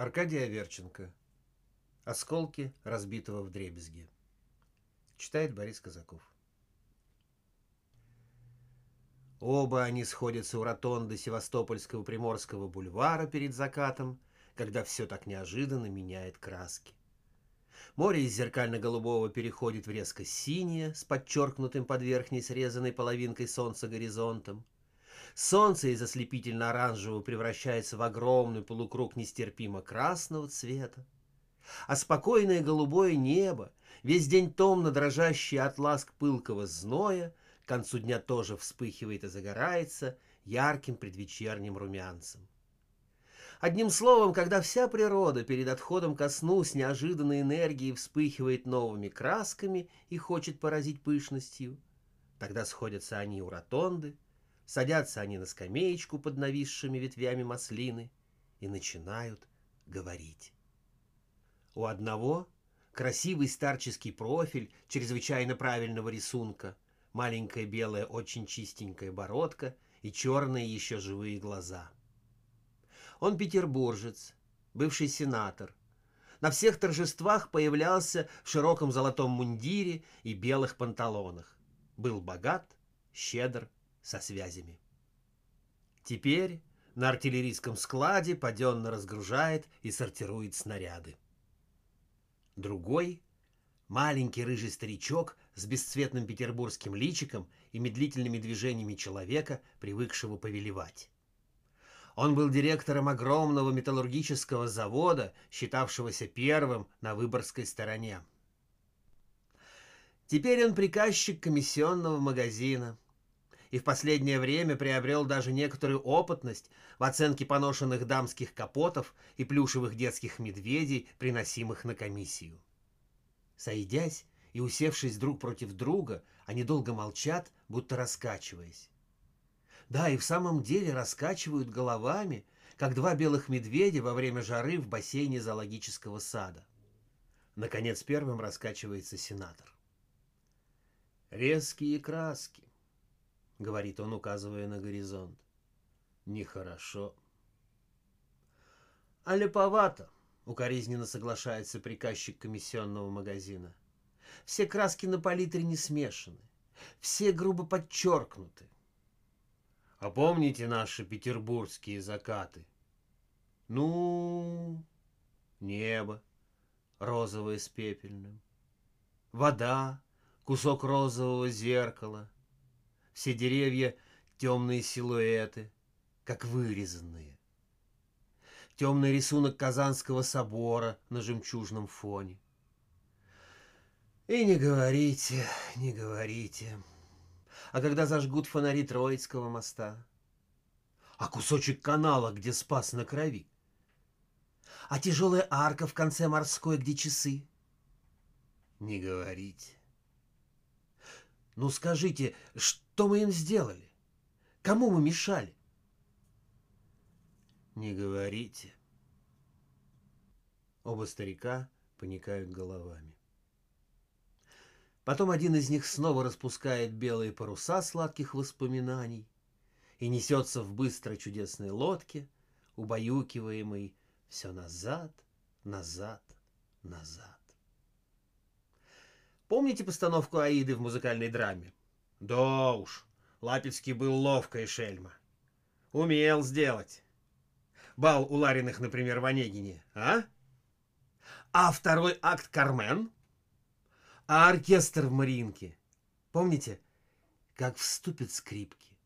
Аркадий Аверченко. Осколки разбитого вдребезги. Читает Борис Казаков. Оба они сходятся у ротонды Севастопольского Приморского бульвара перед закатом, когда все так неожиданно меняет краски. Море из зеркально-голубого переходит в резко синее, с подчеркнутым под верхней срезанной половинкой солнца горизонтом. Солнце из ослепительно-оранжевого превращается в огромный полукруг нестерпимо красного цвета. А спокойное голубое небо, весь день томно дрожащий от ласк пылкого зноя, к концу дня тоже вспыхивает и загорается ярким предвечерним румянцем. Одним словом, когда вся природа перед отходом ко сну с неожиданной энергией вспыхивает новыми красками и хочет поразить пышностью, тогда сходятся они у ротонды, садятся они на скамеечку под нависшими ветвями маслины и начинают говорить. У одного красивый старческий профиль чрезвычайно правильного рисунка, маленькая белая очень чистенькая бородка и черные еще живые глаза — он петербуржец, бывший сенатор. На всех торжествах появлялся в широком золотом мундире и белых панталонах. Был богат, щедр, со связями. Теперь на артиллерийском складе паденно разгружает и сортирует снаряды. Другой — маленький рыжий старичок с бесцветным петербургским личиком и медлительными движениями человека, привыкшего повелевать. Он был директором огромного металлургического завода, считавшегося первым на Выборгской стороне. Теперь он приказчик комиссионного магазина и в последнее время приобрел даже некоторую опытность в оценке поношенных дамских капотов и плюшевых детских медведей, приносимых на комиссию. Сойдясь и усевшись друг против друга, они долго молчат, будто раскачиваясь. Да, и в самом деле раскачивают головами, как два белых медведя во время жары в бассейне зоологического сада. Наконец первым раскачивается сенатор. «Резкие краски», — говорит он, указывая на горизонт. «Нехорошо». «А леповато», — укоризненно соглашается приказчик комиссионного магазина. «Все краски на палитре не смешаны, все грубо подчеркнуты, а помните наши петербургские закаты? Ну, небо, розовое с пепельным, вода, кусок розового зеркала, все деревья темные силуэты, как вырезанные. Темный рисунок Казанского собора на жемчужном фоне. И не говорите, не говорите а когда зажгут фонари Троицкого моста? А кусочек канала, где спас на крови? А тяжелая арка в конце морской, где часы? Не говорите. Ну скажите, что мы им сделали? Кому мы мешали? Не говорите. Оба старика поникают головами. Потом один из них снова распускает белые паруса сладких воспоминаний и несется в быстрой чудесной лодке, убаюкиваемой все назад, назад, назад. Помните постановку Аиды в музыкальной драме? Да уж, Лапецкий был ловкая шельма. Умел сделать. Бал у Лариных, например, в Онегине, а? А второй акт «Кармен»? А оркестр в Мариинке, помните, как вступят скрипки,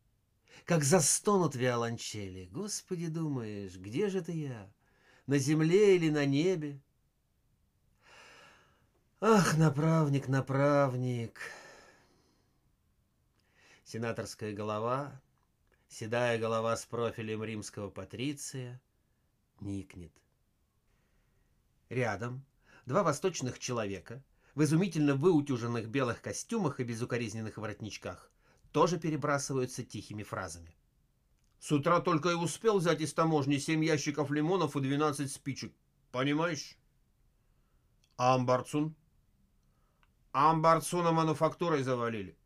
как застонут виолончели. Господи, думаешь, где же это я? На земле или на небе? Ах, направник, направник. Сенаторская голова, седая голова с профилем римского патриция, никнет. Рядом два восточных человека — в изумительно выутюженных белых костюмах и безукоризненных воротничках, тоже перебрасываются тихими фразами. С утра только и успел взять из таможни семь ящиков лимонов и двенадцать спичек. Понимаешь? Амбарцун? Амбарцуна мануфактурой завалили.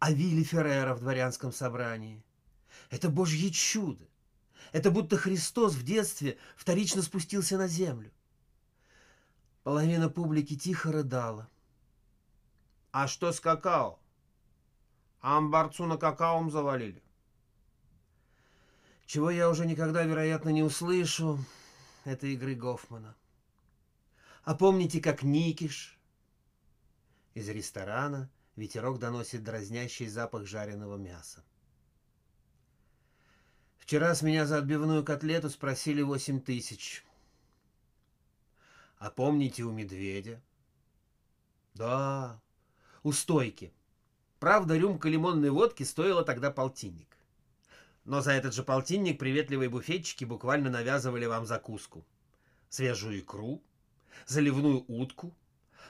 А Вилли Феррера в дворянском собрании? Это божье чудо. Это будто Христос в детстве вторично спустился на землю. Половина публики тихо рыдала. «А что с какао? Амбарцу на какаом завалили?» Чего я уже никогда, вероятно, не услышу, это игры Гофмана. А помните, как Никиш? Из ресторана ветерок доносит дразнящий запах жареного мяса. Вчера с меня за отбивную котлету спросили восемь тысяч. А помните у медведя? Да, у стойки. Правда, рюмка лимонной водки стоила тогда полтинник. Но за этот же полтинник приветливые буфетчики буквально навязывали вам закуску. Свежую икру, заливную утку,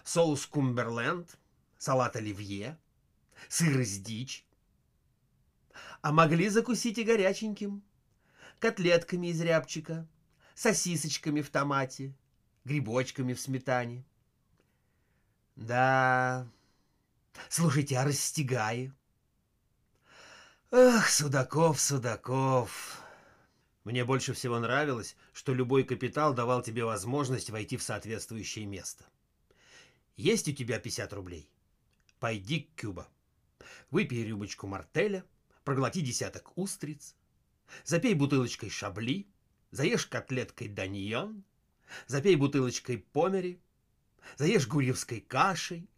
соус кумберленд, салат оливье, сыр из дичь. А могли закусить и горяченьким котлетками из рябчика, сосисочками в томате, грибочками в сметане. Да, слушайте, а растягай? Ах, Судаков, Судаков. Мне больше всего нравилось, что любой капитал давал тебе возможность войти в соответствующее место. Есть у тебя 50 рублей? Пойди к Кюба. Выпей рюмочку мартеля, проглоти десяток устриц, Запей бутылочкой шабли, заешь котлеткой даньон, запей бутылочкой помери, заешь гурьевской кашей,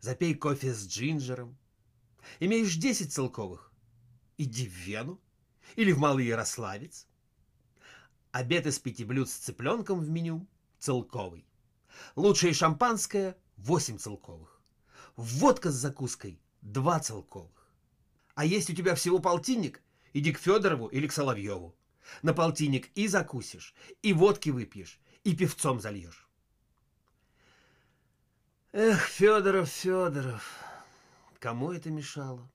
запей кофе с джинджером. Имеешь десять целковых, иди в Вену или в Малый Ярославец. Обед из пяти блюд с цыпленком в меню целковый. Лучшее шампанское – восемь целковых. Водка с закуской – два целковых. А есть у тебя всего полтинник – Иди к Федорову или к Соловьеву. На полтинник и закусишь, и водки выпьешь, и певцом зальешь. Эх, Федоров, Федоров, кому это мешало?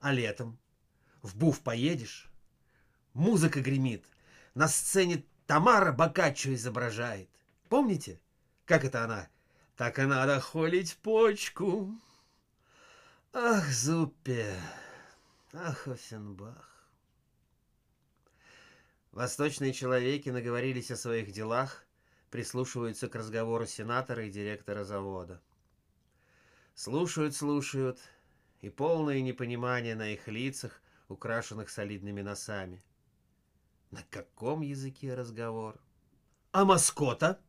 А летом в буф поедешь, музыка гремит, на сцене Тамара Бокаччо изображает. Помните, как это она? Так и надо холить почку. Ах, Зуппе, Ах, Офенбах. Восточные человеки наговорились о своих делах, прислушиваются к разговору сенатора и директора завода. Слушают, слушают, и полное непонимание на их лицах, украшенных солидными носами. На каком языке разговор? А маскота?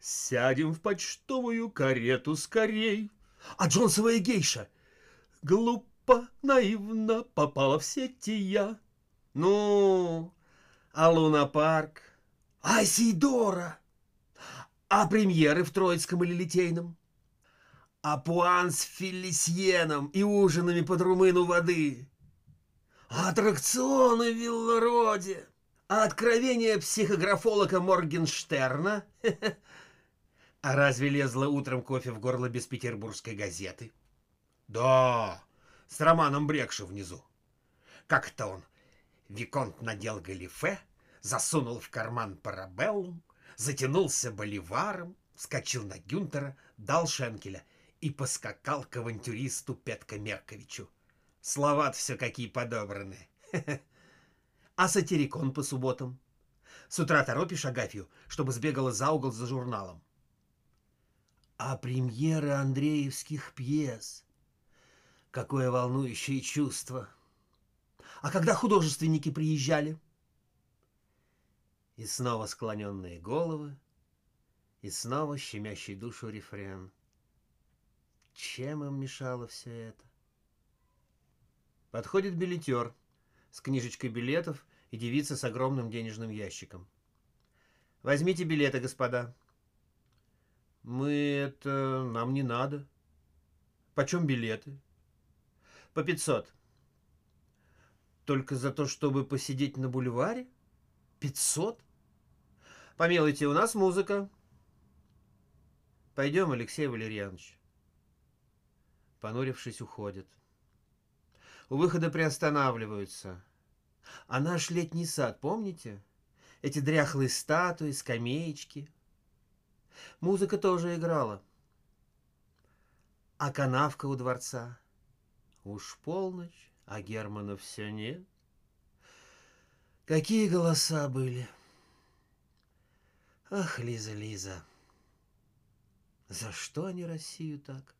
Сядем в почтовую карету скорей. А Джонсовая гейша? Глуп глупо, наивно попала в сети я. Ну, а Луна-парк? А Сидора? А премьеры в Троицком или Литейном? А пуан с филисьеном и ужинами под румыну воды? А аттракционы в Виллароде? А откровение психографолога Моргенштерна? А разве лезло утром кофе в горло без петербургской газеты? Да, с Романом Брекши внизу. Как-то он, Виконт надел галифе, засунул в карман парабеллум, затянулся боливаром, вскочил на Гюнтера, дал шенкеля и поскакал к авантюристу Петка Мерковичу. слова все какие подобраны. А сатирикон по субботам? С утра торопишь Агафью, чтобы сбегала за угол за журналом. А премьеры андреевских пьес — Какое волнующее чувство! А когда художественники приезжали? И снова склоненные головы, и снова щемящий душу рефрен. Чем им мешало все это? Подходит билетер с книжечкой билетов и девица с огромным денежным ящиком. «Возьмите билеты, господа». «Мы это... нам не надо». «Почем билеты?» По 500. Только за то, чтобы посидеть на бульваре? 500? Помилуйте, у нас музыка. Пойдем, Алексей Валерьянович. Понурившись, уходят. У выхода приостанавливаются. А наш летний сад, помните? Эти дряхлые статуи, скамеечки. Музыка тоже играла. А канавка у дворца — Уж полночь, а Германа все нет. Какие голоса были! Ах, Лиза, Лиза, за что они Россию так?